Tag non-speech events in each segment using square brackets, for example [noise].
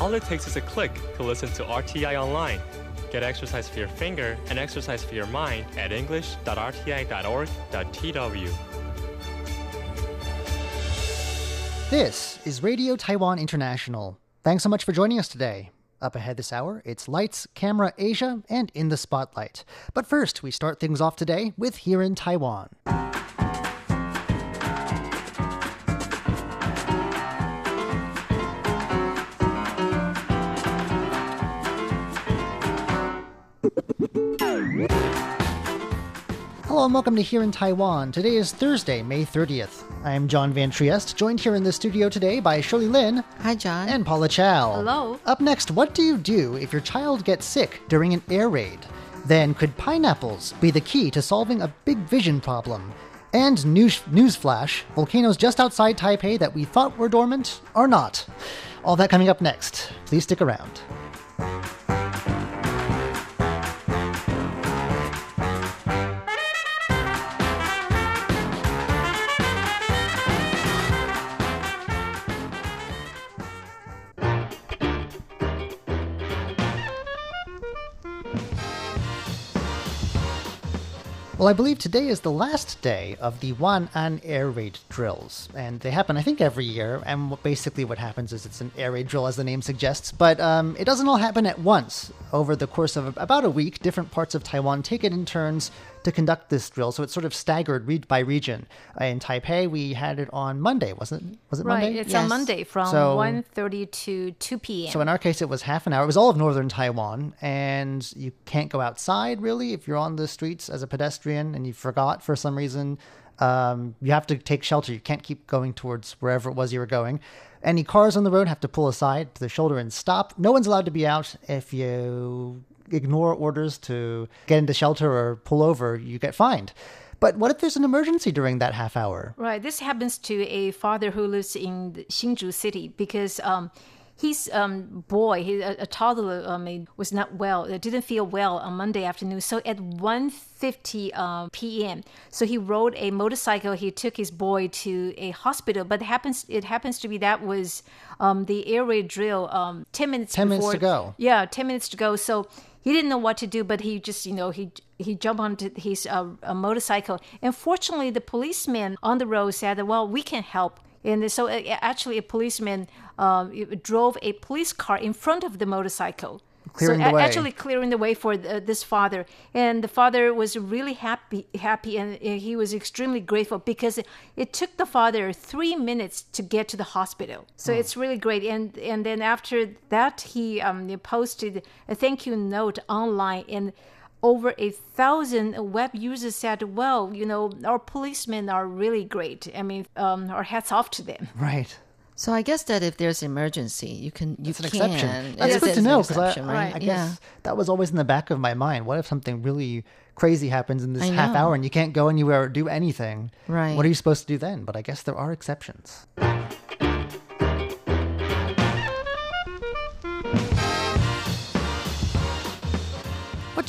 All it takes is a click to listen to RTI online. Get exercise for your finger and exercise for your mind at english.rti.org.tw. This is Radio Taiwan International. Thanks so much for joining us today. Up ahead this hour, it's Lights, Camera Asia, and In the Spotlight. But first, we start things off today with Here in Taiwan. Hello and welcome to Here in Taiwan. Today is Thursday, May 30th. I'm John Van Trieste, joined here in the studio today by Shirley Lin Hi, John. and Paula Chow. Hello. Up next, what do you do if your child gets sick during an air raid? Then, could pineapples be the key to solving a big vision problem? And news newsflash: volcanoes just outside Taipei that we thought were dormant are not. All that coming up next. Please stick around. Well, I believe today is the last day of the Wan An air raid drills, and they happen, I think, every year. And basically, what happens is it's an air raid drill, as the name suggests, but um, it doesn't all happen at once. Over the course of about a week, different parts of Taiwan take it in turns to conduct this drill, so it's sort of staggered re- by region. Uh, in Taipei, we had it on Monday, wasn't it? Was it Right, Monday? it's Yes. on Monday from So- 1.30 to 2 p.m. So in our case, it was half an hour. It was all of northern Taiwan, and you can't go outside really if you're on the streets as a pedestrian and you forgot for some reason. Um, you have to take shelter. You can't keep going towards wherever it was you were going. Any cars on the road have to pull aside to the shoulder and stop. No one's allowed to be out if you ignore orders to get into shelter or pull over. You get fined. But what if there's an emergency during that half hour? Right. This happens to a father who lives in Hsinchu city because um, his um, boy, his, a, a toddler, um, was not well. uh, Didn't feel well on Monday afternoon. So at 1.50 um, p.m., so he rode a motorcycle. He took his boy to a hospital. But it happens, it happens to be that was um, the air raid drill um, 10 minutes 10 minutes to go. Yeah, 10 minutes to go. So he didn't know what to do, but he just, you know, he he jumped onto his uh, a motorcycle. And fortunately, the policeman on the road said, well, we can help. And so uh, actually, a policeman um, drove a police car in front of the motorcycle. Clearing so the way. actually clearing the way for uh, this father. And the father was really happy happy and uh, he was extremely grateful because it, it took the father three minutes to get to the hospital. So it's really great. And and then after that he um, posted a thank you note online. And over a thousand web users said well you know our policemen are really great i mean um, our hats off to them Right. so I guess that if there's emergency, you can you It's an can. exception. That's It good is to know because I, exception, I- right? I guess yeah. that was always in the back of my mind. What if something really crazy happens in this half hour and you can't go anywhere or do anything? Right. What are you supposed to do then? But I guess there are exceptions.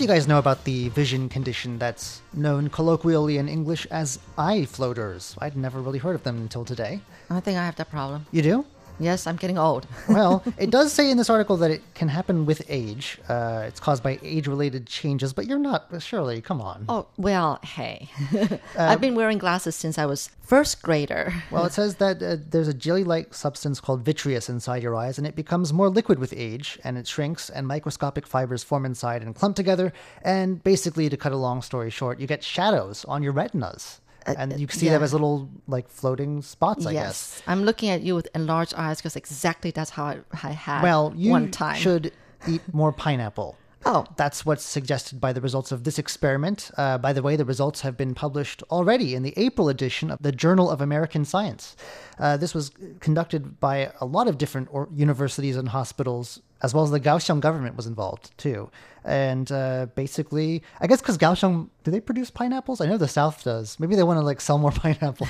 Do you guys know about the vision condition that's known colloquially in English as eye floaters? I'd never really heard of them until today. I think I have that problem. You do? Yes, I'm getting old. [laughs] well, it does say in this article that it can happen with age. Uh, it's caused by age-related changes, but you're not. Surely, come on. oh well, hey, [laughs] I've been wearing glasses since I was first grader. Well, it [laughs] says that uh, there's a jelly-like substance called vitreous inside your eyes, and it becomes more liquid with age, and it shrinks, and microscopic fibers form inside and clump together. And basically, to cut a long story short, you get shadows on your retinas, and you can see them as little like floating spots. I guess. yes, I'm looking at you with enlarged eyes because exactly that's how I, I had Well, you one time. should eat more pineapple. Oh. That's what's suggested by the results of this experiment. Uh, by the way, the results have been published already in the April edition of the Journal of American Science. Uh, this was conducted by a lot of different or- universities and hospitals, as well as the Kaohsiung government was involved too. And uh, basically, I guess because Kaohsiung, do they produce pineapples? I know the South does. Maybe they want to like sell more [laughs] pineapples.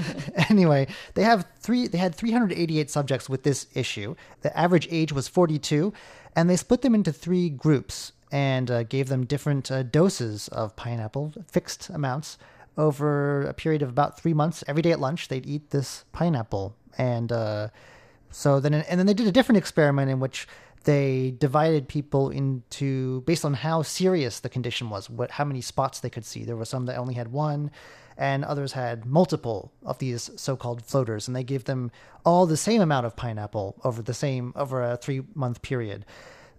[laughs] anyway, they have three. They had 388 subjects with this issue. The average age was 42, and they split them into three groups and uh, gave them different uh, doses of pineapple, fixed amounts, over a period of about three months. Every day at lunch, they'd eat this pineapple, and uh, So then, and then they did a different experiment in which they divided people into based on how serious the condition was, what how many spots they could see. There were some that only had one, and others had multiple of these so-called floaters, and they gave them all the same amount of pineapple over the same over a three-month period.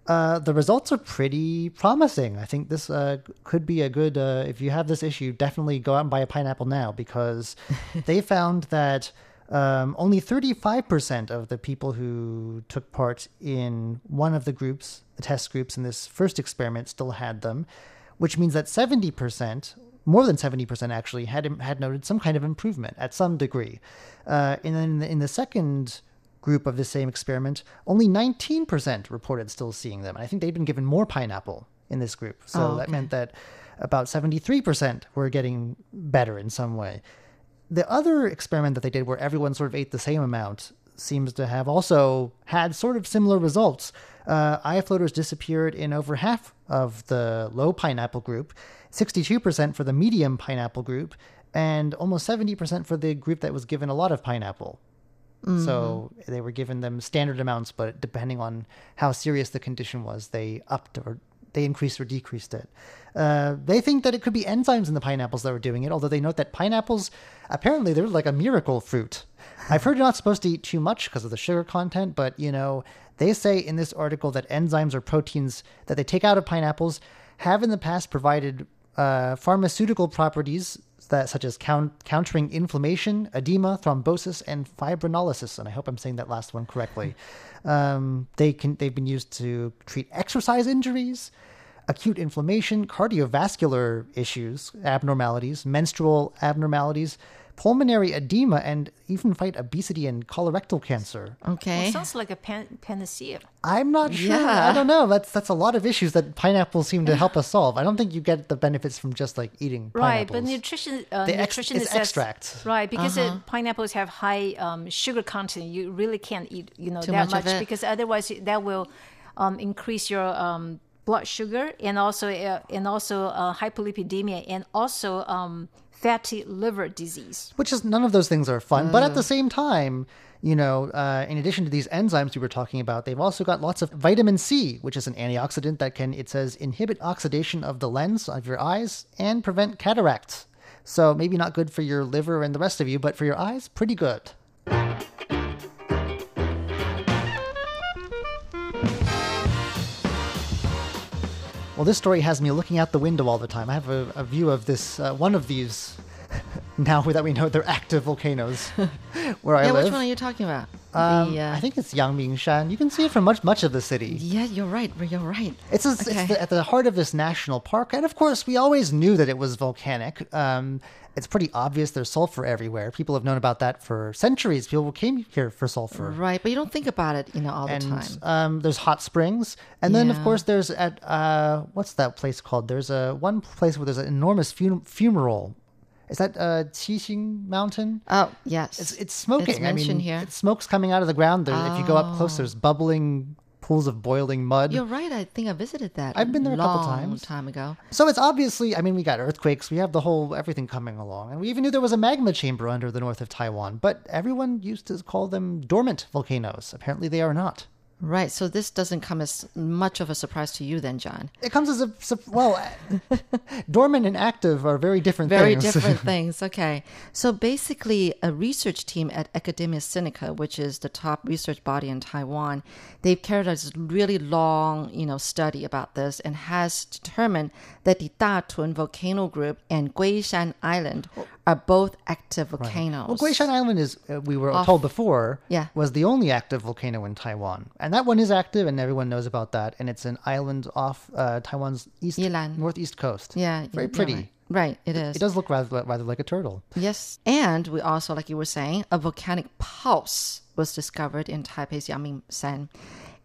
Uh, the results are pretty promising. I think this uh, could be a good. Uh, if you have this issue, definitely go out and buy a pineapple now because [laughs] they found that um, only 35% of the people who took part in one of the groups, the test groups in this first experiment, still had them, which means that 70%, more than 70% actually, had, had noted some kind of improvement at some degree. Uh, and then in the, in the second group of the same experiment, only 19% reported still seeing them. And I think they'd been given more pineapple in this group. So Oh, that meant that about 73% were getting better in some way. The other experiment that they did, where everyone sort of ate the same amount, seems to have also had sort of similar results. Uh, eye floaters disappeared in over half of the low pineapple group, 62% for the medium pineapple group, and almost 70% for the group that was given a lot of pineapple. So they were given them standard amounts, but depending on how serious the condition was, they upped or they increased or decreased it. Uh, they think that it could be enzymes in the pineapples that were doing it, although they note that pineapples apparently they're like a miracle fruit. I've heard you're not supposed to eat too much because of the sugar content, but you know they say in this article that enzymes or proteins that they take out of pineapples have in the past provided uh, pharmaceutical properties that such as count, countering inflammation, edema, thrombosis, and fibrinolysis. And I hope I'm saying that last one correctly. [laughs] Um, they can they've been used to treat exercise injuries, acute inflammation, cardiovascular issues, abnormalities, menstrual abnormalities, pulmonary edema, and even fight obesity and colorectal cancer. Okay. Well, sounds like a pan- panacea. I'm not sure. Yeah. I don't know. That's that's a lot of issues that pineapples seem to help us solve. I don't think you get the benefits from just like eating Right, pineapples. but nutrition, uh, The ex- nutrition it's says- extract. Right, because uh, pineapples have high um, sugar content. You really can't eat, you know, Too that much much because otherwise that will um, increase your um, blood sugar and also uh, and also uh, hypolipidemia and also um, fatty liver disease. which is none of those things are fun. But at the same time, you know, uh, in addition to these enzymes we were talking about, they've also got lots of vitamin C, which is an antioxidant that can, it says, inhibit oxidation of the lens of your eyes and prevent cataracts. So maybe not good for your liver and the rest of you, but for your eyes, pretty good. Well, this story has me looking out the window all the time. I have a, a view of this, uh, one of these, [laughs] now that we know they're active volcanoes [laughs] where I yeah, live. which one are you talking about? Um, the, uh, I think it's Yangmingshan. You can see it from much, much of the city. yeah, you're right. You're right. It's, a, it's the, at the heart of this national park, and of course, we always knew that it was volcanic. Um, it's pretty obvious. There's sulfur everywhere. People have known about that for centuries. People came here for sulfur. Right, but you don't think about it, you know, all the time. um, there's hot springs, and then of course there's at uh, what's that place called? There's a one place where there's an enormous fun- fumarole. Is that uh, Qixing Mountain? Oh, yes. It's it's smoking. It's I mean, here. it's smoke's coming out of the ground. There, if you go up close, there's bubbling pools of boiling mud. You're right. I think I visited that. I've been there a couple long times. time ago. So it's obviously, I mean, we got earthquakes, we have the whole everything coming along, and we even knew there was a magma chamber under the north of Taiwan. But everyone used to call them dormant volcanoes. Apparently, they are not. Right. So this doesn't come as much of a surprise to you, then, John. It comes as a well, [laughs] dormant and active are very different Very things. different [laughs] things. Okay. So basically, a research team at Academia Sinica, which is the top research body in Taiwan, they've carried out this really long, you know, study about this and has determined that the Datun volcano group and Guishan Island are both active volcanoes. well, Guishan Island is, uh, we were told before, Yeah. was the only active volcano in Taiwan, and that one is active, and everyone knows about that. And it's an island off uh, Taiwan's east Yilan. northeast coast. Yeah. very pretty. Right. Right, it is. It does look rather rather like a turtle. Yes. And we also, like you were saying, a volcanic pulse was discovered in Taipei's Yangmingshan.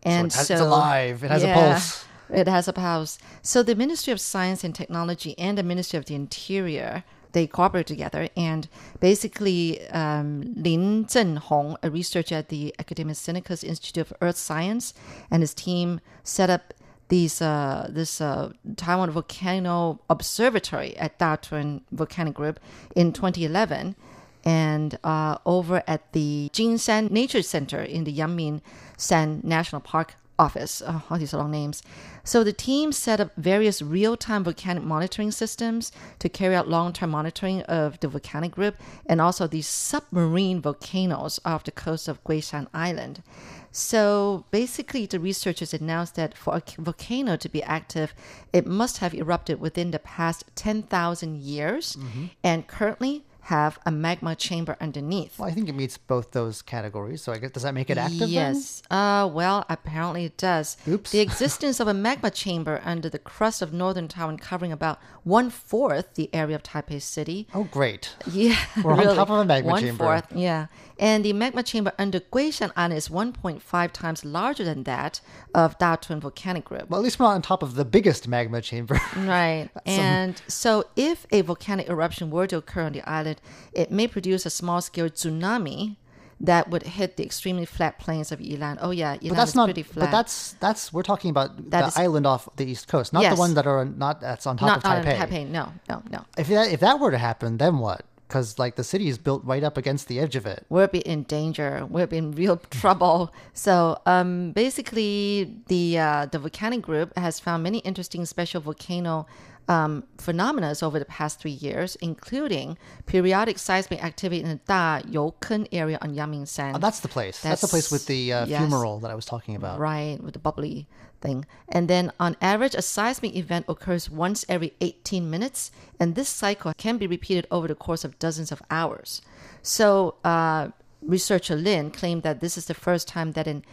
And so, it has- so, it's alive. It has a pulse. It has a pulse. So the Ministry of Science and Technology and the Ministry of the Interior they cooperate together and basically um, Lin Zhenhong, a researcher at the Academia Sinica's Institute of Earth Science, and his team set up these uh, this uh, Taiwan Volcano Observatory at Datun Volcanic Group in 2011. and uh, over at the Jinshan Nature Center in the Yangming San National Park office. Oh, all these are long names. So the team set up various real-time volcanic monitoring systems to carry out long-term monitoring of the volcanic group and also these submarine volcanoes off the coast of Guishan Island. So basically, the researchers announced that for a volcano to be active, it must have erupted within the past 10,000 years. Mm-hmm. And currently, have a magma chamber underneath. Well, I think it meets both those categories. So I guess does that make it active? Yes. Uh, well, apparently it does. Oops. The existence of a magma chamber under the crust of northern Taiwan, covering about one fourth the area of Taipei City. Oh, great. Yeah, [laughs] We're on really. top of a magma One chamber. fourth, yeah. And the magma chamber under Guishan Island is 1.5 times larger than that of Datun volcanic group. Well, at least we're not on top of the biggest magma chamber. [laughs] Right. And so, if a volcanic eruption were to occur on the island, it may produce a small scale tsunami that would hit the extremely flat plains of Yilan. Oh, yeah, Yilan But that's is not. pretty flat. But that's that's we're talking about That the is- island off the east coast, not Yes. the one that are not that's on top not of on Taipei. Taipei. No, no, no. If that if that were to happen, then what? Because like the city is built right up against the edge of it. we'll be in danger. We'll be in real [laughs] trouble. So, um, basically, the uh, the volcanic group has found many interesting special volcano um, phenomena over the past three years, including periodic seismic activity in the Dayoukeng area on Yangmingshan. Oh, that's the place. That's, the place with the uh, Yes. fumarole that I was talking about. Right, with the bubbly thing. And then on average, a seismic event occurs once every 18 minutes, and this cycle can be repeated over the course of dozens of hours. So, uh, researcher Lin claimed that this is the first time that an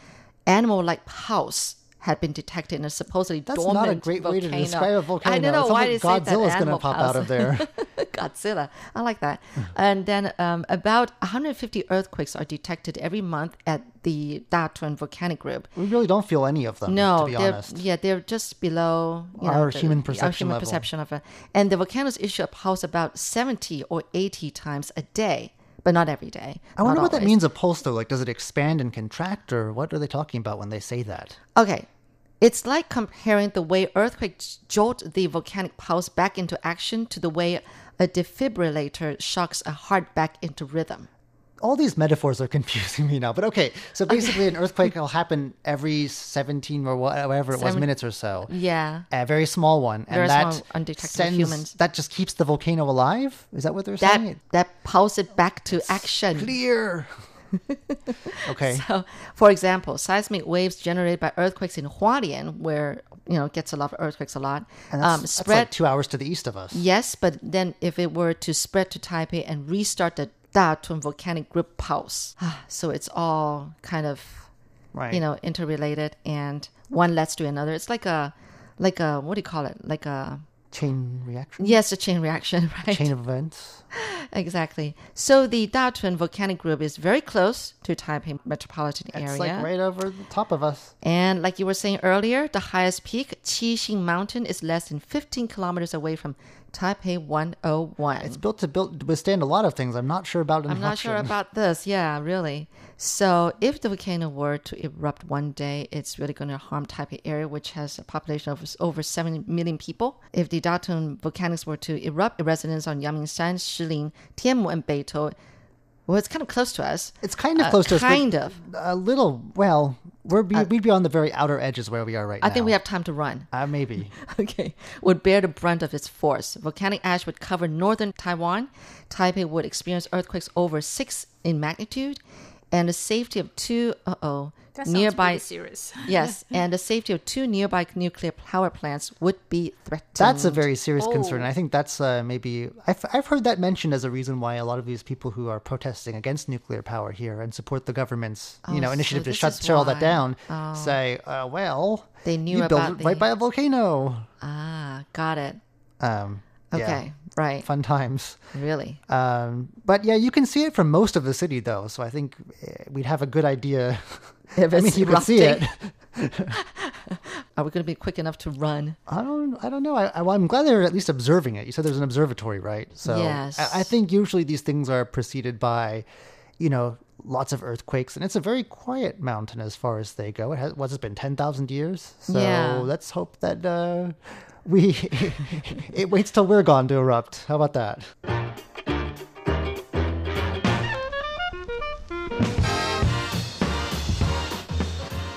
animal like pulse had been detected in a supposedly That's dormant not a great way to volcano. describe a volcano. I don't know why like they say that Godzilla's gonna animal pop out of there. [laughs] Godzilla. I like that. and then um, about 150 earthquakes are detected every month at the Datun volcanic group. We really don't feel any of them. No, to be they're honest. yeah, they're just below you Our know, the- human our perception human level. perception of it. And the volcanoes issue a pulse about seventy or eighty times a day, but not every day. I wonder what that means. A pulse, though. Like, does it expand and contract, or what are they talking about when they say that? Okay, it's like comparing the way earthquakes jolt the volcanic pulse back into action to the way a defibrillator shocks a heart back into rhythm. All these metaphors are [laughs] confusing me now. But okay, so [laughs] basically, an earthquake will happen every seventeen or whatever it was minutes or so. Yeah. A very small one, and Very that small, undetectable sends humans. that just keeps the volcano alive. Is that what they're That saying? that pulse it back to action. Clear. Okay. [laughs] So, for example, seismic waves generated by earthquakes in Hualien, where you know gets a lot of earthquakes a lot, And that's, um, that's spread. like two hours to the east of us. yes, but then if it were to spread to Taipei and restart the Datun volcanic group pulse, so it's all kind of Right. you know interrelated, and one leads to another. It's like a like a what do you call it? Like a chain reaction. yes, a chain reaction, [laughs] right? Chain of events. Exactly. So the Datun volcanic group is very close to Taipei metropolitan It's area. It's like right over the top of us. And like you were saying earlier, the highest peak, Qixing Mountain, is less than 15 kilometers away from Taipei 101. It's built to build withstand a lot of things. I'm not sure about an I'm not sure about this. Yeah, really. So if the volcano were to erupt one day, it's really going to harm Taipei area, which has a population of over 7 million people. If the Datun volcanics were to erupt, residents on Yangmingshan, Shilin, Tianmu, and Beitou, well, it's kind of close to us. It's kind of Uh, close to us. kind of. A little. Well, we're be, we'd be on the very outer edges where we are right I now. I think we have time to run. Uh, maybe. [laughs] okay, would bear the brunt of its force. Volcanic ash would cover northern Taiwan. Taipei would experience earthquakes over six in magnitude, and the safety of two uh oh nearby serious. [laughs] yes, and the safety of two nearby nuclear power plants would be threatened. That's a very serious concern. Oh. I think that's uh, maybe I've I've heard that mentioned as a reason why a lot of these people who are protesting against nuclear power here and support the government's you Oh, know so initiative to this shut shut all that why. down say uh, well They knew you built about it right the- by a volcano. ah, got it. Um, yeah, Okay, right, fun times. really. Um, but yeah, you can see it from most of the city though, so I think eh, we'd have a good idea. [laughs] If I mean, you can see it. [laughs] Are we going to be quick enough to run? I don't. I don't know. I, I'm glad they're at least observing it. You said there's an observatory, right? So Yes. I, I think usually these things are preceded by, you know, lots of earthquakes, and it's a very quiet mountain as far as they go. It has what's it been ten thousand years? So Yeah. let's hope that uh, we [laughs] it waits till we're gone to erupt. How about that?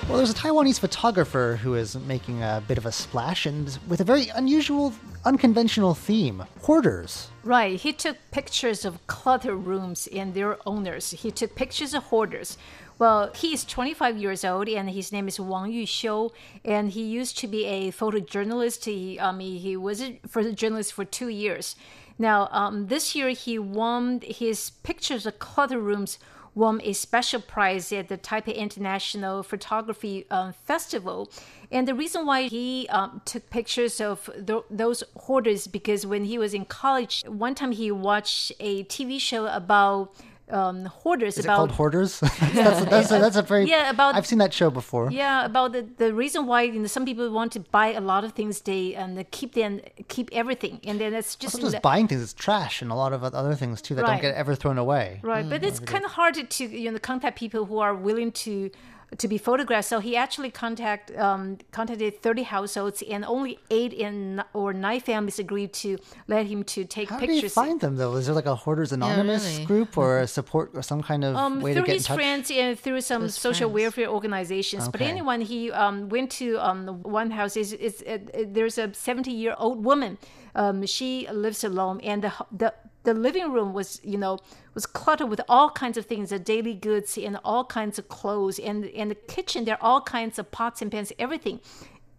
Well, there's a Taiwanese photographer who is making a bit of a splash and with a very unusual, unconventional theme hoarders. Right. He took pictures of cluttered rooms and their owners. He took pictures of hoarders well, he is 25 years old and his name is Wang Yuxiu. And he used to be a photojournalist. He, I mean, he was a photojournalist for two years. Now, um, this year he won his pictures of cluttered rooms won a special prize at the Taipei International Photography um, Festival. And the reason why he um, took pictures of th- those hoarders because when he was in college, one time he watched a TV show about um, hoarders Is about it called Hoarders? [laughs] that's, that's, a, that's a very. Yeah, about- I've seen that show before. yeah about the, the reason why you know, some people want to buy a lot of things they and they keep them keep everything and then it's just It's just buying things, it's trash and a lot of other things too that don't get ever thrown away. Right, but it's kind of hard to, to you know contact people who are willing to to be photographed. So he actually contact um, contacted thirty households, and only eight in or nine families agreed to let him to take How do you find them though? Is there like a Hoarders Anonymous really. group or a support or some kind of um, way to through get in his touch? friends and through some his social friends. welfare organizations. But anyone he um, went to um, one house is, is there's a 70 year old woman. Um, she lives alone, and the the the living room was you know was cluttered with all kinds of things, the daily goods and all kinds of clothes, and and the kitchen there are all kinds of pots and pans, everything.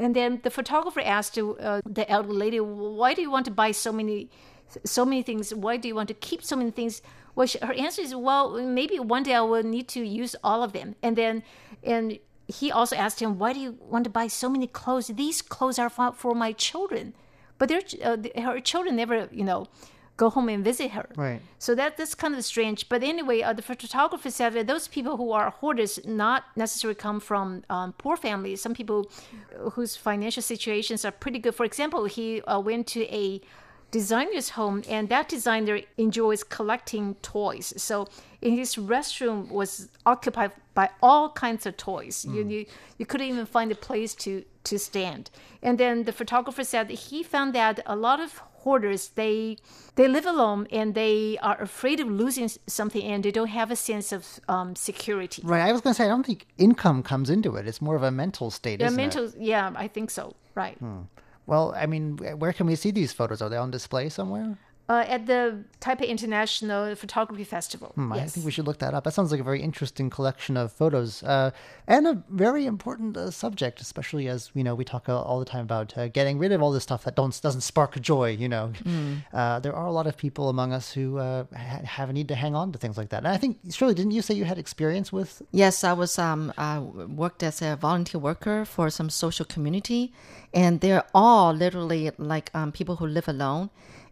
And then the photographer asked uh, the elderly lady, "Why do you want to buy so many?" so many things. Why do you want to keep so many things? Well, she, her answer is, well, maybe one day I will need to use all of them. And then, and he also asked him, why do you want to buy so many clothes? These clothes are for, for my children, but their uh, her children never, you know, go home and visit her. Right. So that that's kind of strange. But anyway, uh, the photographer said that those people who are hoarders not necessarily come from um, poor families. Some people whose financial situations are pretty good. For example, he uh, went to a designer's home and that designer enjoys collecting toys so in his restroom was occupied by all kinds of toys you, you you couldn't even find a place to to stand and then the photographer said he found that a lot of hoarders they they live alone and they are afraid of losing something and they don't have a sense of um, security Right. I was going to say, I don't think income comes into it. It's more of a mental state, yeah mental it? yeah i think so right Well, I mean, where can we see these photos? Are they on display somewhere? Uh, at the taipei international photography festival Hmm, I think we should look that up. That sounds like a very interesting collection of photos uh, and a very important uh, subject, especially as you know we talk uh, all the time about uh, getting rid of all this stuff that don't doesn't spark joy. You know, uh, there are a lot of people among us who uh, ha- have a need to hang on to things like that. And I think Shirley, didn't you say you had experience with? Yes, I was um I worked as a volunteer worker for some social community, and they're all literally like um, people who live alone.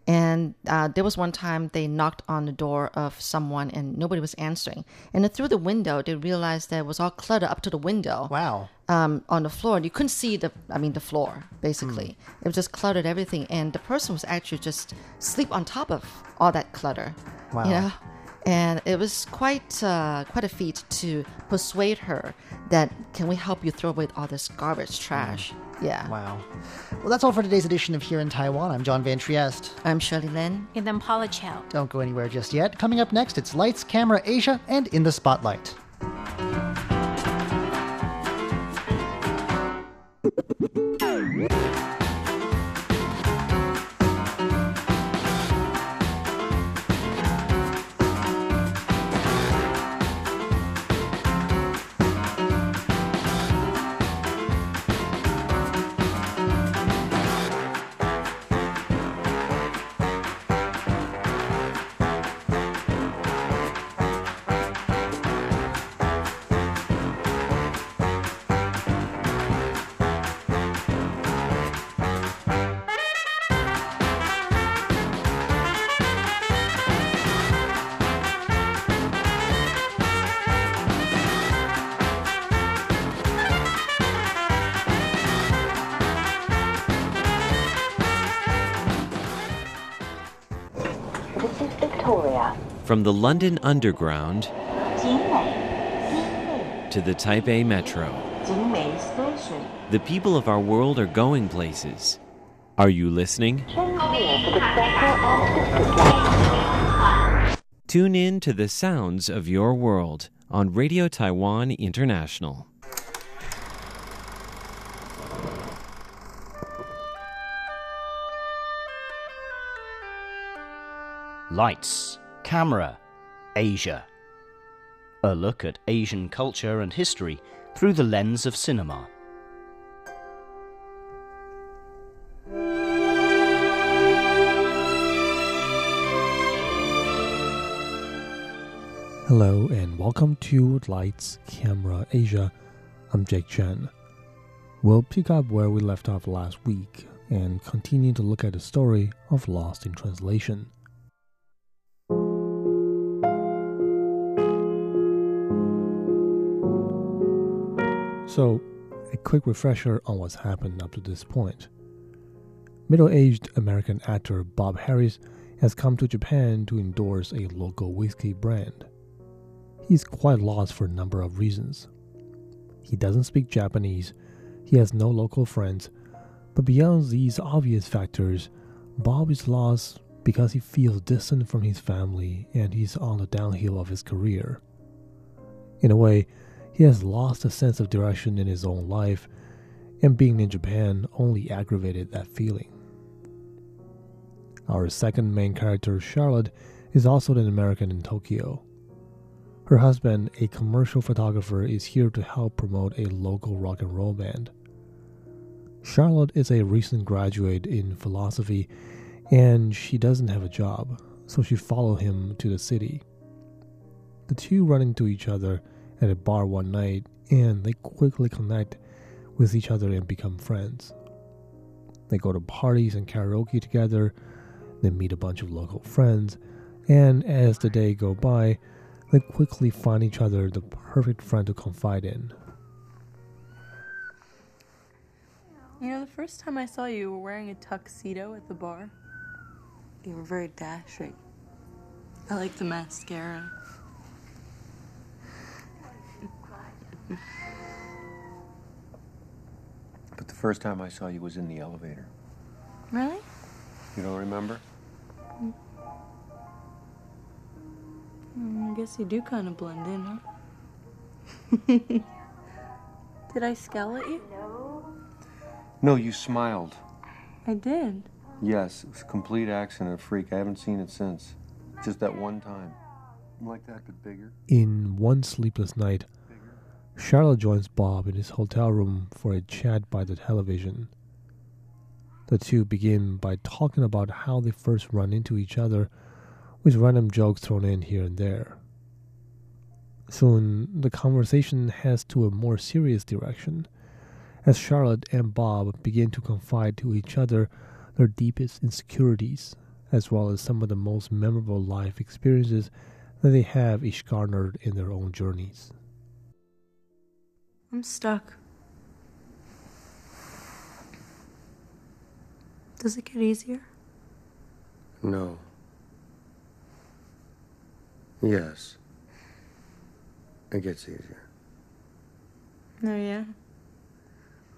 And uh, there was one time they knocked on the door of someone and nobody was answering. And then through the window, they realized that it was all cluttered up to the window Wow. um, on the floor. and You couldn't see the, I mean, the floor basically. It was just cluttered everything, and the person was actually just sleep on top of all that clutter. Wow. You know, and it was quite uh, quite a feat to persuade her that can we help you throw away all this garbage trash? Yeah. Wow. Well, that's all for today's edition of Here in Taiwan. I'm John Van Trieste. I'm Shirley Lin. and I'm paula chow Don't go anywhere just yet. Coming up next, it's Lights, Camera, Asia, and In the Spotlight. from the London Underground to the Taipei Metro. The people of our world are going places. Are you listening? Tune in to the sounds of your world on Radio Taiwan International. Lights. Camera, Asia. A look at Asian culture and history through the lens of cinema. Hello and welcome to Lights Camera Asia. I'm Jake Chen. We'll pick up where we left off last week and continue to look at the story of Lost in Translation. So, a quick refresher on what's happened up to this point. Middle aged American actor Bob Harris has come to Japan to endorse a local whiskey brand. He's quite lost for a number of reasons. He doesn't speak Japanese, he has no local friends, but beyond these obvious factors, Bob is lost because he feels distant from his family and he's on the downhill of his career. In a way, he has lost a sense of direction in his own life, and being in Japan only aggravated that feeling. Our second main character, Charlotte, is also an American in Tokyo. Her husband, a commercial photographer, is here to help promote a local rock and roll band. Charlotte is a recent graduate in philosophy and she doesn't have a job, so she followed him to the city. The two run into each other at a bar one night and they quickly connect with each other and become friends. They go to parties and karaoke together, they meet a bunch of local friends, and as the day go by, they quickly find each other the perfect friend to confide in. You know, the first time I saw you, you were wearing a tuxedo at the bar. You were very dashing. I like the mascara. [sighs] But the first time I saw you was in the elevator. Really? You don't remember? Mm, I guess you do kind of blend in, huh? [laughs] Did I scowl at you? No, No, you smiled. I did. Yes, it was a complete accident, a freak. I haven't seen it since. Just that one time. Like that, but bigger. In one sleepless night, Charlotte joins Bob in his hotel room for a chat by the television. The two begin by talking about how they first run into each other, with random jokes thrown in here and there. Soon, the conversation heads to a more serious direction, as Charlotte and Bob begin to confide to each other their deepest insecurities, as well as some of the most memorable life experiences that they have each garnered in their own journeys. I'm stuck. Does it get easier? No. Yes. It gets easier. Oh, yeah?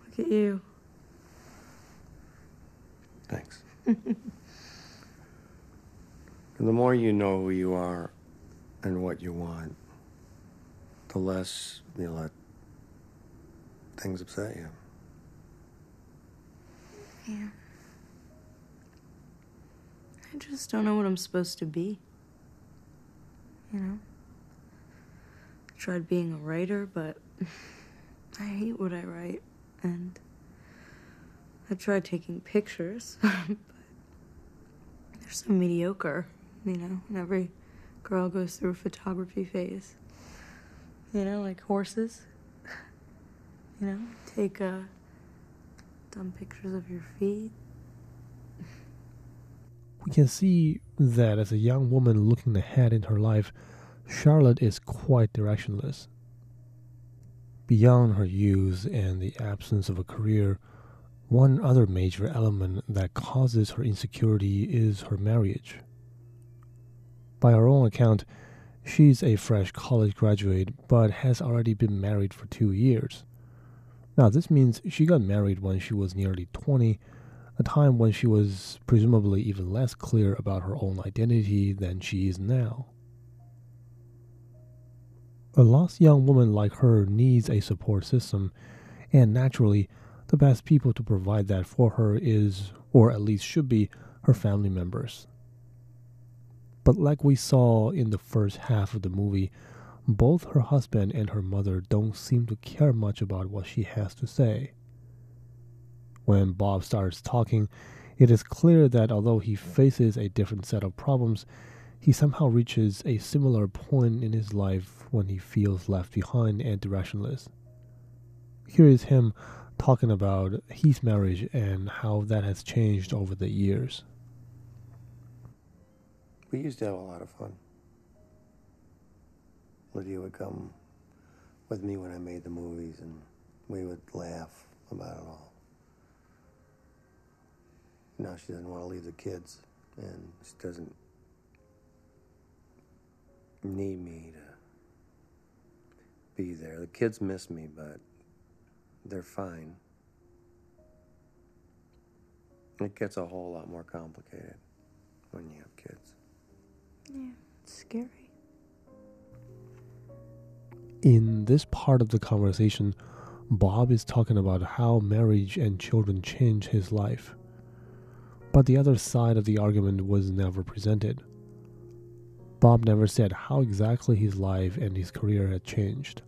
Look at you. Thanks. [laughs] the more you know who you are and what you want, the less you let things upset you. Yeah. I just don't know what I'm supposed to be. You know? I tried being a writer, but [laughs] I hate what I write. And I tried taking pictures, [laughs] but they're so mediocre, you know, and every girl goes through a photography phase. You know, like horses. You know, take uh, dumb pictures of your feet. We can see that as a young woman looking ahead in her life, Charlotte is quite directionless. Beyond her youth and the absence of a career, one other major element that causes her insecurity is her marriage. By her own account, she's a fresh college graduate but has already been married for two years. Now, this means she got married when she was nearly 20, a time when she was presumably even less clear about her own identity than she is now. A lost young woman like her needs a support system, and naturally, the best people to provide that for her is, or at least should be, her family members. But like we saw in the first half of the movie, both her husband and her mother don't seem to care much about what she has to say. When Bob starts talking, it is clear that although he faces a different set of problems, he somehow reaches a similar point in his life when he feels left behind and directionless. Here is him talking about his marriage and how that has changed over the years. We used to have a lot of fun. Lydia would come with me when I made the movies, and we would laugh about it all. Now she doesn't want to leave the kids, and she doesn't need me to be there. The kids miss me, but they're fine. It gets a whole lot more complicated when you have kids. Yeah, it's scary. In this part of the conversation, Bob is talking about how marriage and children change his life. But the other side of the argument was never presented. Bob never said how exactly his life and his career had changed.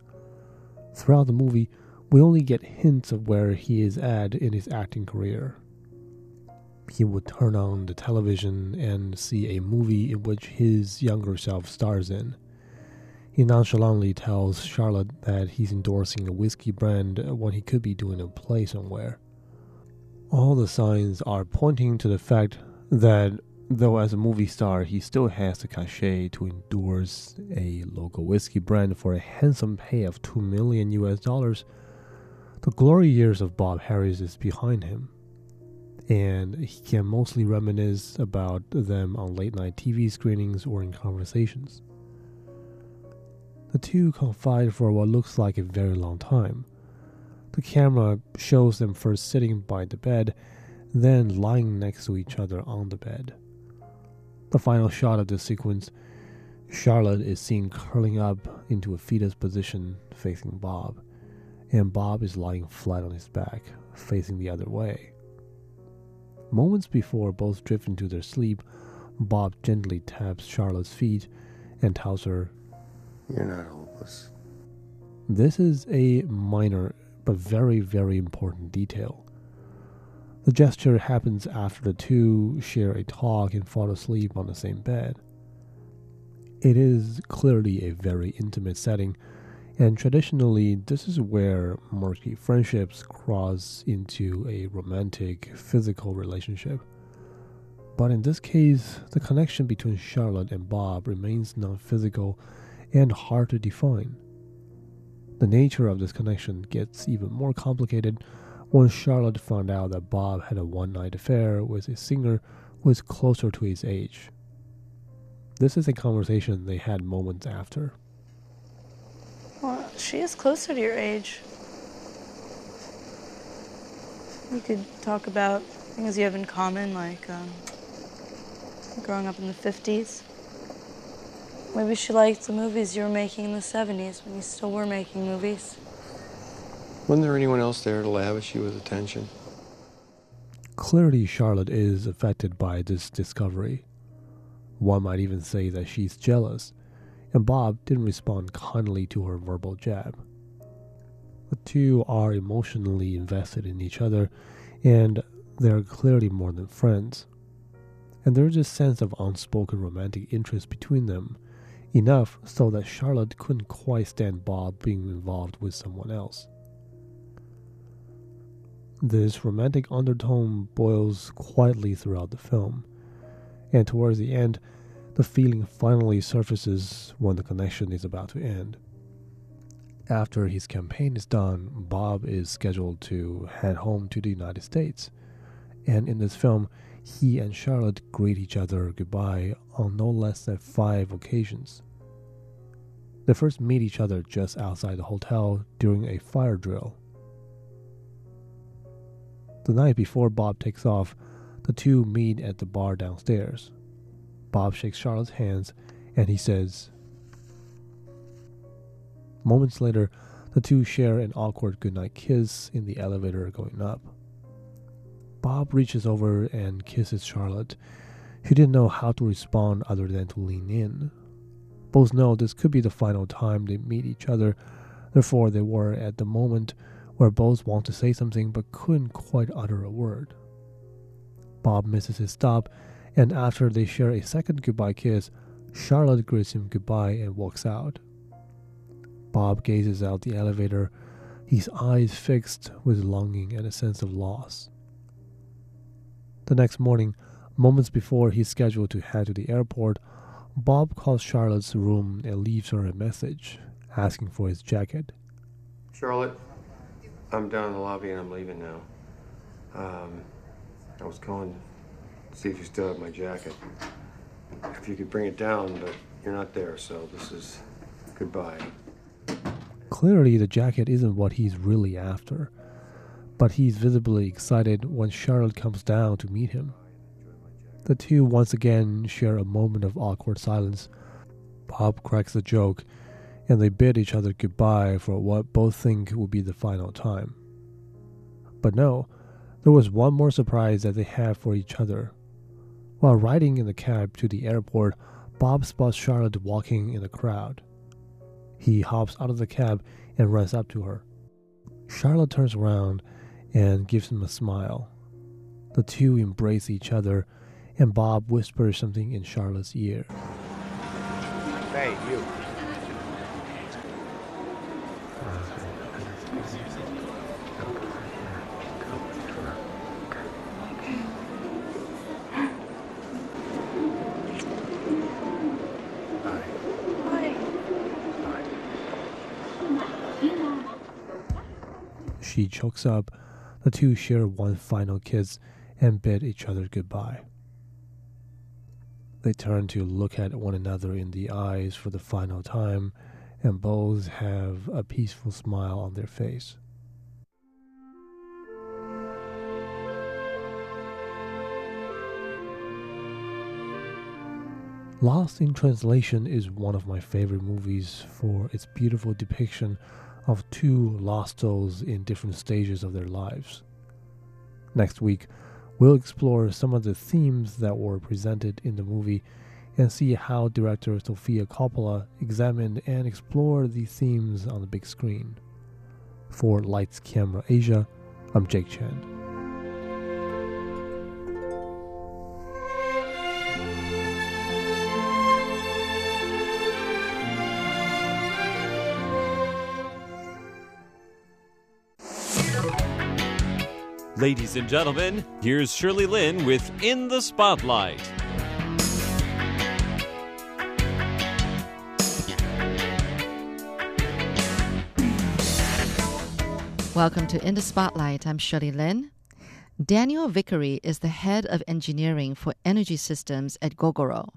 Throughout the movie, we only get hints of where he is at in his acting career. He would turn on the television and see a movie in which his younger self stars in. He nonchalantly tells Charlotte that he's endorsing a whiskey brand when he could be doing a play somewhere. All the signs are pointing to the fact that though as a movie star he still has the cachet to endorse a local whiskey brand for a handsome pay of 2 million US dollars, the glory years of Bob Harris is behind him. And he can mostly reminisce about them on late night TV screenings or in conversations. The two confide for what looks like a very long time. The camera shows them first sitting by the bed, then lying next to each other on the bed. The final shot of this sequence, Charlotte is seen curling up into a fetus position facing Bob, and Bob is lying flat on his back, facing the other way. Moments before both drift into their sleep, Bob gently taps Charlotte's feet and tells her you're not hopeless. This is a minor but very, very important detail. The gesture happens after the two share a talk and fall asleep on the same bed. It is clearly a very intimate setting, and traditionally, this is where murky friendships cross into a romantic, physical relationship. But in this case, the connection between Charlotte and Bob remains non physical and hard to define. The nature of this connection gets even more complicated when Charlotte found out that Bob had a one night affair with a singer who is closer to his age. This is a conversation they had moments after. Well, she is closer to your age. We could talk about things you have in common, like um, growing up in the 50s. Maybe she liked the movies you were making in the 70s when you still were making movies. Wasn't there anyone else there to lavish you with attention? Clearly, Charlotte is affected by this discovery. One might even say that she's jealous, and Bob didn't respond kindly to her verbal jab. The two are emotionally invested in each other, and they're clearly more than friends. And there's a sense of unspoken romantic interest between them enough so that Charlotte couldn't quite stand Bob being involved with someone else. This romantic undertone boils quietly throughout the film, and towards the end, the feeling finally surfaces when the connection is about to end. After his campaign is done, Bob is scheduled to head home to the United States, and in this film, he and Charlotte greet each other goodbye on no less than five occasions. They first meet each other just outside the hotel during a fire drill. The night before Bob takes off, the two meet at the bar downstairs. Bob shakes Charlotte's hands and he says, Moments later, the two share an awkward goodnight kiss in the elevator going up. Bob reaches over and kisses Charlotte. He didn't know how to respond other than to lean in. Both know this could be the final time they meet each other, therefore, they were at the moment where both want to say something but couldn't quite utter a word. Bob misses his stop, and after they share a second goodbye kiss, Charlotte greets him goodbye and walks out. Bob gazes out the elevator, his eyes fixed with longing and a sense of loss. The next morning, moments before he's scheduled to head to the airport, Bob calls Charlotte's room and leaves her a message asking for his jacket. Charlotte, I'm down in the lobby and I'm leaving now. Um, I was calling to see if you still have my jacket. If you could bring it down, but you're not there, so this is goodbye. Clearly, the jacket isn't what he's really after, but he's visibly excited when Charlotte comes down to meet him. The two once again share a moment of awkward silence. Bob cracks a joke, and they bid each other goodbye for what both think will be the final time. But no, there was one more surprise that they have for each other. While riding in the cab to the airport, Bob spots Charlotte walking in the crowd. He hops out of the cab and runs up to her. Charlotte turns around and gives him a smile. The two embrace each other, and Bob whispers something in Charlotte's ear. Hey, you. She chokes up. The two share one final kiss and bid each other goodbye. They turn to look at one another in the eyes for the final time, and both have a peaceful smile on their face. Lost in Translation is one of my favorite movies for its beautiful depiction of two lost souls in different stages of their lives. Next week, we'll explore some of the themes that were presented in the movie and see how director Sofia Coppola examined and explored these themes on the big screen. For Lights Camera Asia, I'm Jake Chen. Ladies and gentlemen, here's Shirley Lin with In the Spotlight. Welcome to In the Spotlight. I'm Shirley Lin. Daniel Vickery is the head of engineering for energy systems at Gogoro.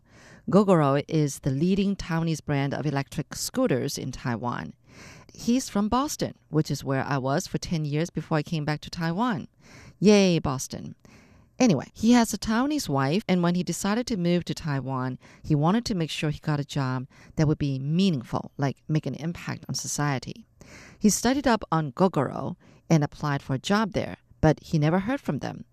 Gogoro is the leading Taiwanese brand of electric scooters in Taiwan. He's from Boston, which is where I was for 10 years before I came back to Taiwan. Yay, Boston. Anyway, he has a Taiwanese wife, and when he decided to move to Taiwan, he wanted to make sure he got a job that would be meaningful, like make an impact on society. He studied up on Gogoro and applied for a job there, but he never heard from them.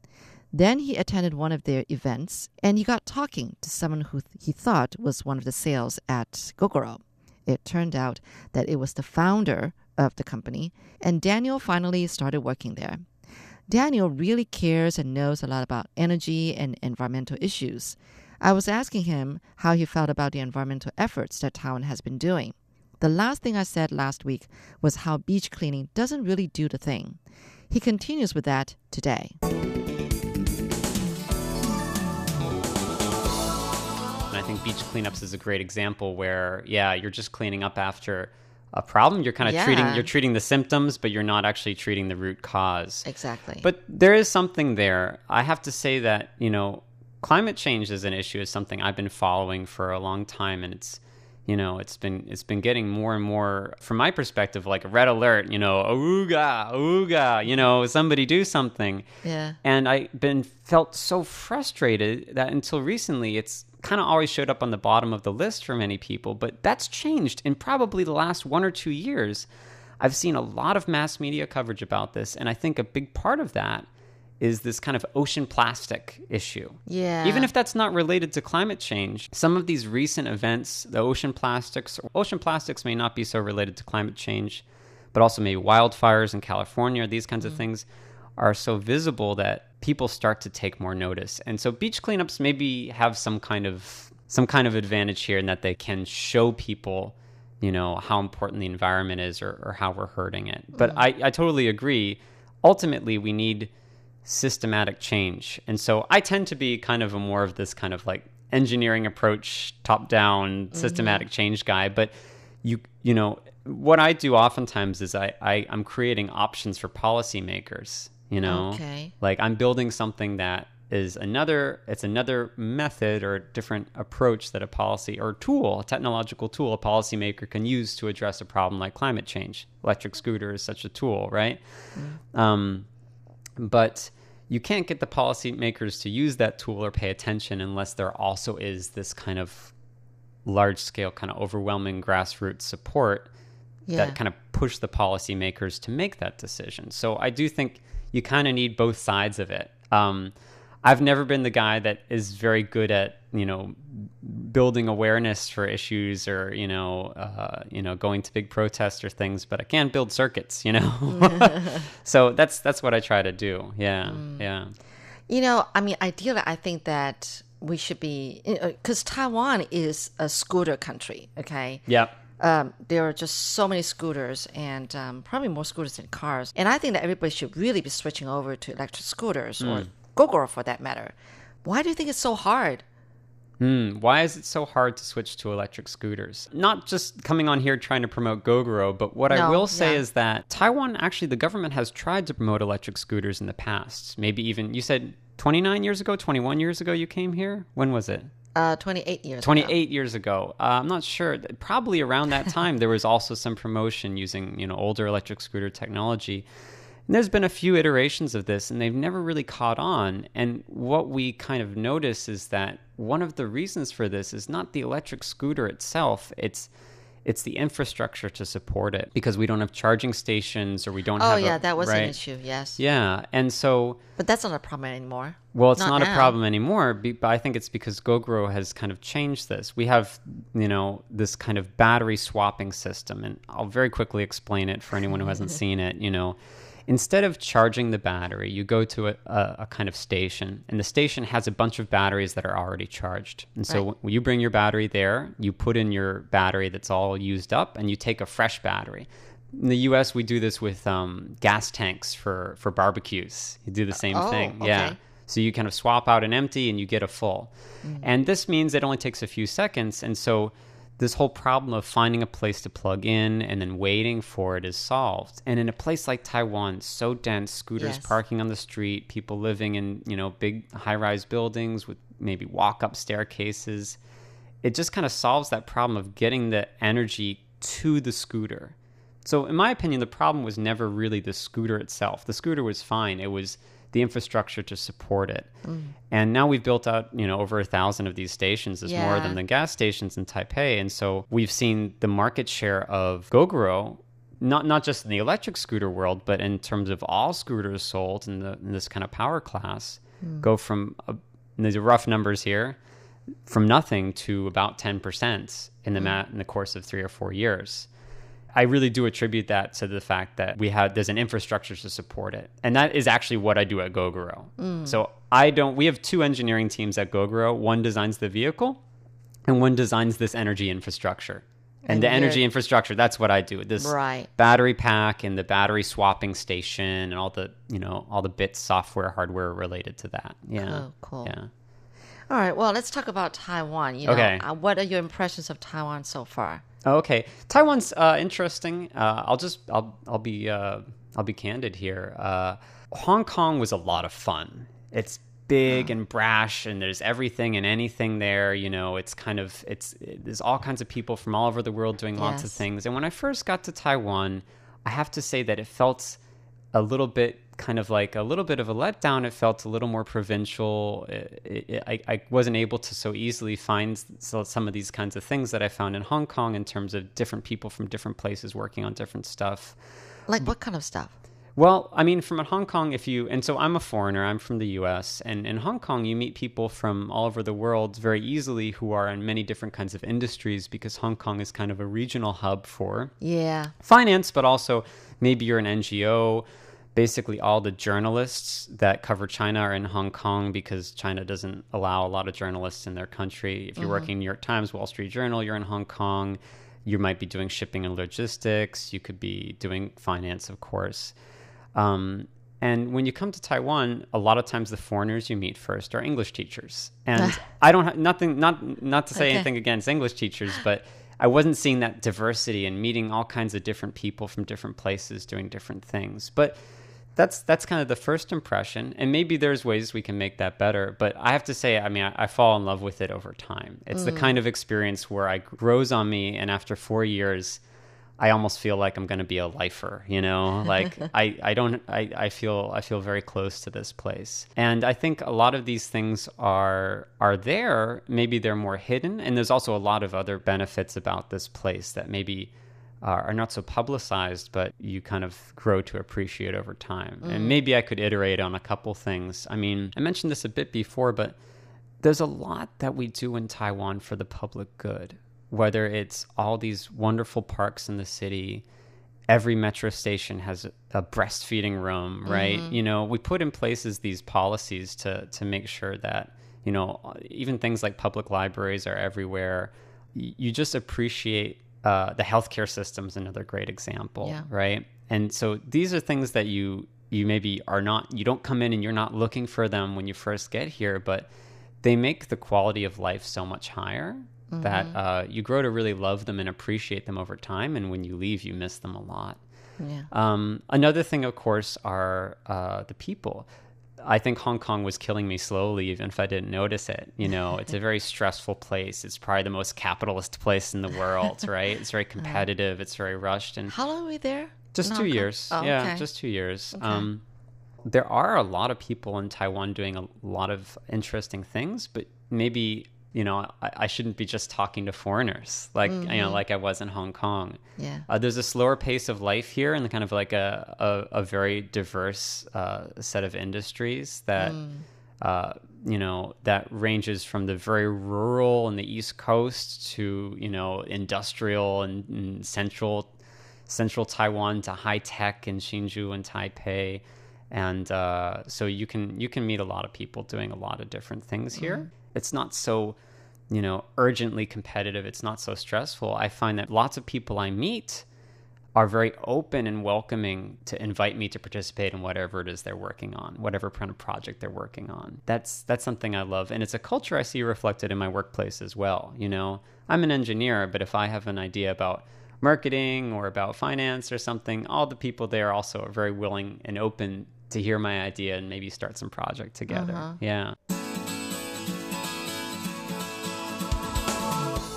Then he attended one of their events and he got talking to someone who he thought was one of the sales at Gogoro. It turned out that it was the founder of the company, and Daniel finally started working there. Daniel really cares and knows a lot about energy and environmental issues. I was asking him how he felt about the environmental efforts that Taiwan has been doing. The last thing I said last week was how beach cleaning doesn't really do the thing. He continues with that today. Think beach cleanups is a great example where, yeah, you're just cleaning up after a problem. You're kind of Yeah. treating you're treating the symptoms, but you're not actually treating the root cause. Exactly. But there is something there. I have to say that, you know, climate change as an issue is something I've been following for a long time and it's you know, it's been it's been getting more and more from my perspective like a red alert, you know, ooga, ooga, you know, somebody do something. Yeah. And I've been felt so frustrated that until recently it's kind of always showed up on the bottom of the list for many people, but that's changed in probably the last one or two years. I've seen a lot of mass media coverage about this, and I think a big part of that is this kind of ocean plastic issue. Yeah. Even if that's not related to climate change, some of these recent events, the ocean plastics, ocean plastics may not be so related to climate change, but also maybe wildfires in California, these kinds of mm. things are so visible that people start to take more notice. And so beach cleanups maybe have some kind of some kind of advantage here in that they can show people, you know, how important the environment is or, or how we're hurting it. But mm. I, I totally agree. Ultimately we need systematic change. And so I tend to be kind of a more of this kind of like engineering approach, top down, mm-hmm. systematic change guy. But you you know, what I do oftentimes is I, I I'm creating options for policymakers, you know. Okay. Like I'm building something that is another it's another method or different approach that a policy or tool, a technological tool a policymaker can use to address a problem like climate change. Electric scooter is such a tool, right? Um, but you can't get the policymakers to use that tool or pay attention unless there also is this kind of large scale, kind of overwhelming grassroots support Yeah. that kind of push the policymakers to make that decision. So I do think you kind of need both sides of it. Um, I've never been the guy that is very good at you know building awareness for issues or you know uh, you know going to big protests or things, but I can build circuits. You know, [laughs] so that's that's what I try to do. Yeah, yeah. You know, I mean, ideally, I think that we should be because Taiwan is a scooter country. Okay. Yep. Um, there are just so many scooters and um, probably more scooters than cars. And I think that everybody should really be switching over to electric scooters or GoGo for that matter. Why do you think it's so hard? Hmm, why is it so hard to switch to electric scooters? Not just coming on here trying to promote Gogoro, but what I will say yeah. is that Taiwan actually the government has tried to promote electric scooters in the past. Maybe even you said 29 years ago, 21 years ago you came here? When was it? Uh, 28 years. ago. 28 years ago. Uh, I'm not sure. Probably around that [laughs] time, there was also some promotion using you know older electric scooter technology. And there's been a few iterations of this, and they've never really caught on. And what we kind of notice is that one of the reasons for this is not the electric scooter itself; it's it's the infrastructure to support it because we don't have charging stations or we don't Oh, have. a- yeah, that was an issue, yes. Yeah, and so But that's not a problem anymore. well, it's not, a problem anymore, but I think it's because Gogoro has kind of changed this. We have, you know, this kind of battery swapping system, and I'll very quickly explain it for anyone who hasn't [laughs] seen it. You know, instead of charging the battery, you go to a, a, a kind of station, and the station has a bunch of batteries that are already charged. And so Right. when you bring your battery there, you put in your battery that's all used up, and you take a fresh battery. In the U.S., we do this with um, gas tanks for for barbecues. You do the same Oh, thing, yeah. So you kind of swap out an empty and you get a full. And this means it only takes a few seconds. And so this whole problem of finding a place to plug in and then waiting for it is solved. And in a place like Taiwan, so dense, scooters Yes. parking on the street, people living in, you know, big high-rise buildings with maybe walk-up staircases, it just kind of solves that problem of getting the energy to the scooter. So, in my opinion, the problem was never really the scooter itself. The scooter was fine. It was the infrastructure to support it. Mm. And now we've built out, you know, over a thousand of these stations. There's more Yeah. than the gas stations in Taipei. And so we've seen the market share of Gogoro, not not just in the electric scooter world, but in terms of all scooters sold in, the, in this kind of power class, hmm. go from, a, these are rough numbers here, from nothing to about 10% in the hmm. ma- in the course of three or four years. I really do attribute that to the fact that we had there's an infrastructure to support it, and that is actually what I do at Gogoro. So I don't. We have two engineering teams at Gogoro. One designs the vehicle, and one designs this energy infrastructure. And, And the energy infrastructure, that's what I do. This Right. battery pack and the battery swapping station and all the you know all the bits, software, hardware related to that. Yeah, Cool, cool. yeah. All right, well, let's talk about Taiwan. You know, Okay. uh, what are your impressions of Taiwan so far? Okay, Taiwan's uh, interesting. Uh, I'll just I'll I'll be uh, I'll be candid here. Uh, Hong Kong was a lot of fun. It's big and brash, and there's everything and anything there. You know, it's kind of it's it, there's all kinds of people from all over the world doing lots of things. And when I first got to Taiwan, I have to say that it felt a little bit kind of like a little bit of a letdown. It felt a little more provincial. It, it, I, I wasn't able to so easily find some of these kinds of things that I found in Hong Kong in terms of different people from different places working on different stuff. Like what kind of stuff? Well, I mean, from Hong Kong, if you, and so I'm a foreigner, I'm from the US, and in Hong Kong, you meet people from all over the world very easily who are in many different kinds of industries because Hong Kong is kind of a regional hub for Yeah. finance, but also maybe you're an NGO. Basically, all the journalists that cover China are in Hong Kong because China doesn't allow a lot of journalists in their country. If you're Mhm. working New York Times, Wall Street Journal, you're in Hong Kong. You might be doing shipping and logistics. You could be doing finance, of course. Um, and when you come to Taiwan, a lot of times the foreigners you meet first are English teachers. And [laughs] I don't have nothing, not not to say Okay. anything against English teachers, but I wasn't seeing that diversity and meeting all kinds of different people from different places doing different things. But that's that's kind of the first impression, and maybe there's ways we can make that better. But I have to say, I mean, I, I fall in love with it over time. It's the Mm. kind of experience where I grows on me, and after four years, I almost feel like I'm going to be a lifer, you know, like [laughs] I, I don't, I, I feel, I feel very close to this place. And I think a lot of these things are, are there. Maybe they're more hidden. And there's also a lot of other benefits about this place that maybe are, are not so publicized, but you kind of grow to appreciate over time. Mm. And maybe I could iterate on a couple things. I mean, I mentioned this a bit before, but there's a lot that we do in Taiwan for the public good, whether it's all these wonderful parks in the city. Every metro station has a, breastfeeding room, right? Mhm. You know, we put in places these policies to to make sure that you know even things like public libraries are everywhere. You just appreciate uh, the healthcare system is another great example, Yeah. right? And so these are things that you you maybe are not you don't come in and you're not looking for them when you first get here, but they make the quality of life so much higher that Mhm. uh, you grow to really love them and appreciate them over time. And when you leave, you miss them a lot. Yeah. Um, another thing, of course, are uh, the people. I think Hong Kong was killing me slowly, even if I didn't notice it. You know, [laughs] it's a very stressful place. It's probably the most capitalist place in the world, [laughs] right? It's very competitive. It's very rushed, and How long were we there? just two years. Oh, yeah, okay. just two years. Okay. Um, there are a lot of people in Taiwan doing a lot of interesting things, but maybe you know I, I shouldn't be just talking to foreigners like you know Mhm. like I was in Hong Kong. Yeah. Uh, there's a slower pace of life here, and kind of like a a, a very diverse uh, set of industries that. Mm. Uh, you know that ranges from the very rural and the east coast to you know industrial and, and central central Taiwan to high tech in Hsinchu and Taipei, and uh, so you can you can meet a lot of people doing a lot of different things here. It's not so you know urgently competitive. It's not so stressful. I find that lots of people I meet are very open and welcoming to invite me to participate in whatever it is they're working on, whatever kind of project they're working on. That's that's something I love, and it's a culture I see reflected in my workplace as well. You know, I'm an engineer, but if I have an idea about marketing or about finance or something, all the people there also are very willing and open to hear my idea and maybe start some project together. Uh-huh. Yeah.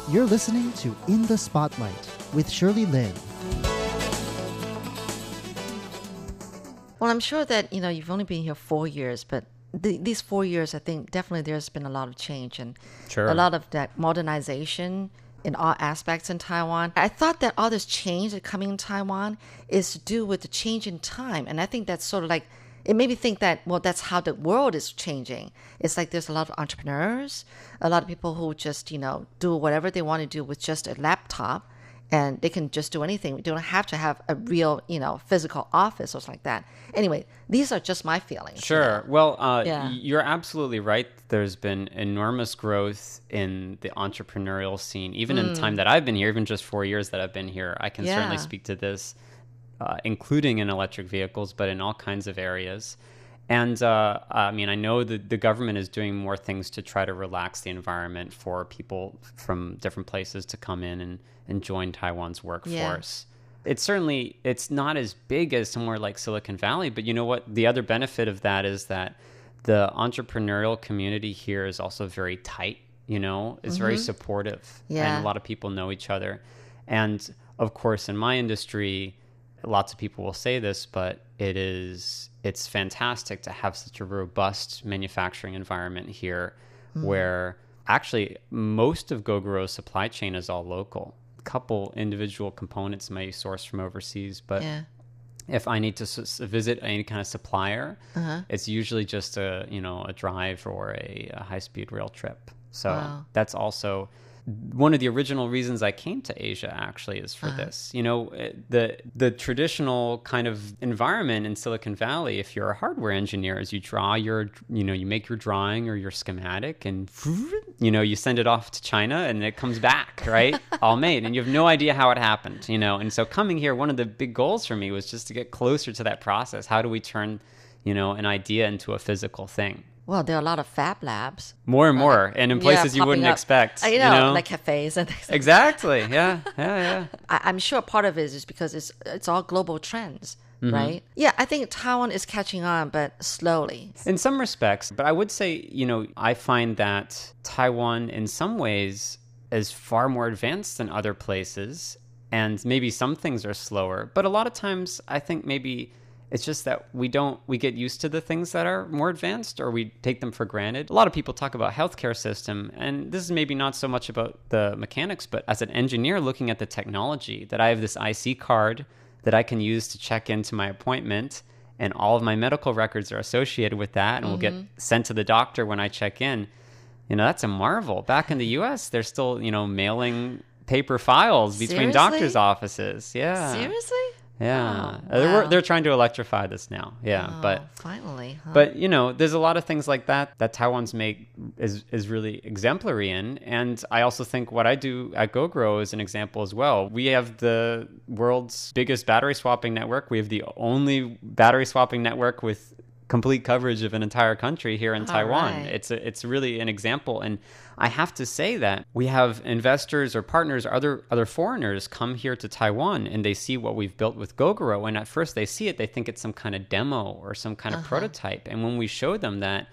You're listening to In the Spotlight with Shirley Lin. Well, I'm sure that you know you've only been here four years, but th- these four years, I think definitely there's been a lot of change and Sure. a lot of that modernization in all aspects in Taiwan. I thought that all this change that coming in Taiwan is to do with the change in time, and I think that's sort of like it made me think that well, that's how the world is changing. It's like there's a lot of entrepreneurs, a lot of people who just you know do whatever they want to do with just a laptop and they can just do anything. They don't have to have a real, you know, physical office or something like that. Anyway, these are just my feelings. you Sure. know. Well, uh, Yeah. you're absolutely right. There's been enormous growth in the entrepreneurial scene, even in the Mm. time that I've been here, even just four years that I've been here. I can certainly speak to this, uh, including in electric vehicles, but in all kinds of areas. And uh, I mean, I know that the government is doing more things to try to relax the environment for people from different places to come in and, and join Taiwan's workforce it's certainly it's not as big as somewhere like Silicon Valley, but you know what? The other benefit of that is that the entrepreneurial community here is also very tight. You know, it's very Mhm. supportive, Yeah. and a lot of people know each other. And of course, in my industry, lots of people will say this, but it is it's fantastic to have such a robust manufacturing environment here, Mhm. where actually most of Gogoro's supply chain is all local. A couple individual components may source from overseas, but Yeah. if I need to s- visit any kind of supplier, Uh-huh. it's usually just a you know a drive or a, a high speed rail trip. So Wow. that's also one of the original reasons I came to Asia. Actually, is for Uh-huh. this. You know, eh, the the traditional kind of environment in Silicon Valley. If you're a hardware engineer, is you draw your you know you make your drawing or your schematic and you know you send it off to China and it comes back right [laughs] all made and you have no idea how it happened. You know, and so coming here, one of the big goals for me was just to get closer to that process. How do we turn you know an idea into a physical thing? Well, there are a lot of fab labs. More and more, and in Yeah, places you wouldn't up. expect. Uh, you, know, like cafes and things. like exactly. Yeah, yeah, [laughs] yeah. I, I'm sure part of it is because it's it's all global trends, Mhm. right? Yeah, I think Taiwan is catching on, but slowly. In some respects, but I would say, you know, I find that Taiwan, in some ways, is far more advanced than other places, and maybe some things are slower. But a lot of times, I think maybe it's just that we don't we get used to the things that are more advanced or we take them for granted. A lot of people talk about healthcare system and this is maybe not so much about the mechanics but as an engineer looking at the technology that I have this IC card that I can use to check into my appointment and all of my medical records are associated with that and will get Mhm. sent to the doctor when I check in. You know, that's a marvel. Back in the US, they're still, you know, mailing paper files between Seriously? doctors' offices. Yeah. Seriously? Yeah, Oh, they're, they're trying to electrify this now. Yeah, Oh, but finally, huh? but you know, there's a lot of things like that that Taiwan's make is is really exemplary in, and I also think what I do at Gogoro is an example as well. We have the world's biggest battery swapping network. We have the only battery swapping network with complete coverage of an entire country here in All Taiwan. right. It's a, it's really an example, and I have to say that we have investors or partners, or other other foreigners, come here to Taiwan and they see what we've built with Gogoro, and at first they see it, they think it's some kind of demo or some kind of Uh-huh. prototype, and when we show them that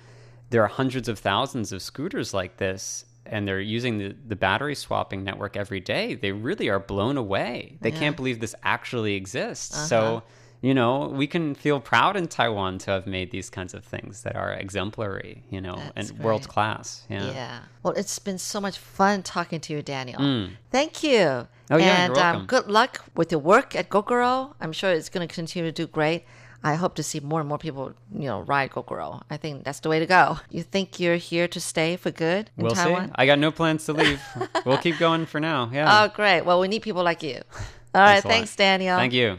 there are hundreds of thousands of scooters like this. And they're using the, the battery swapping network every day. They really are blown away. They Yeah. can't believe this actually exists. Uh-huh. So, you know, we can feel proud in Taiwan to have made these kinds of things that are exemplary, you know, That's and world class. Yeah. Yeah. Well, it's been so much fun talking to you, Daniel. Mm. Thank you. Oh, yeah, and you're Um, good luck with your work at Gogoro. I'm sure it's going to continue to do great. I hope to see more and more people, you know, ride Gogoro. I think that's the way to go. You think you're here to stay for good in We'll Taiwan? see. I got no plans to leave. [laughs] we'll keep going for now. Yeah. Oh, great. Well, we need people like you. All right. Thanks. Thanks, Daniel. Thank you.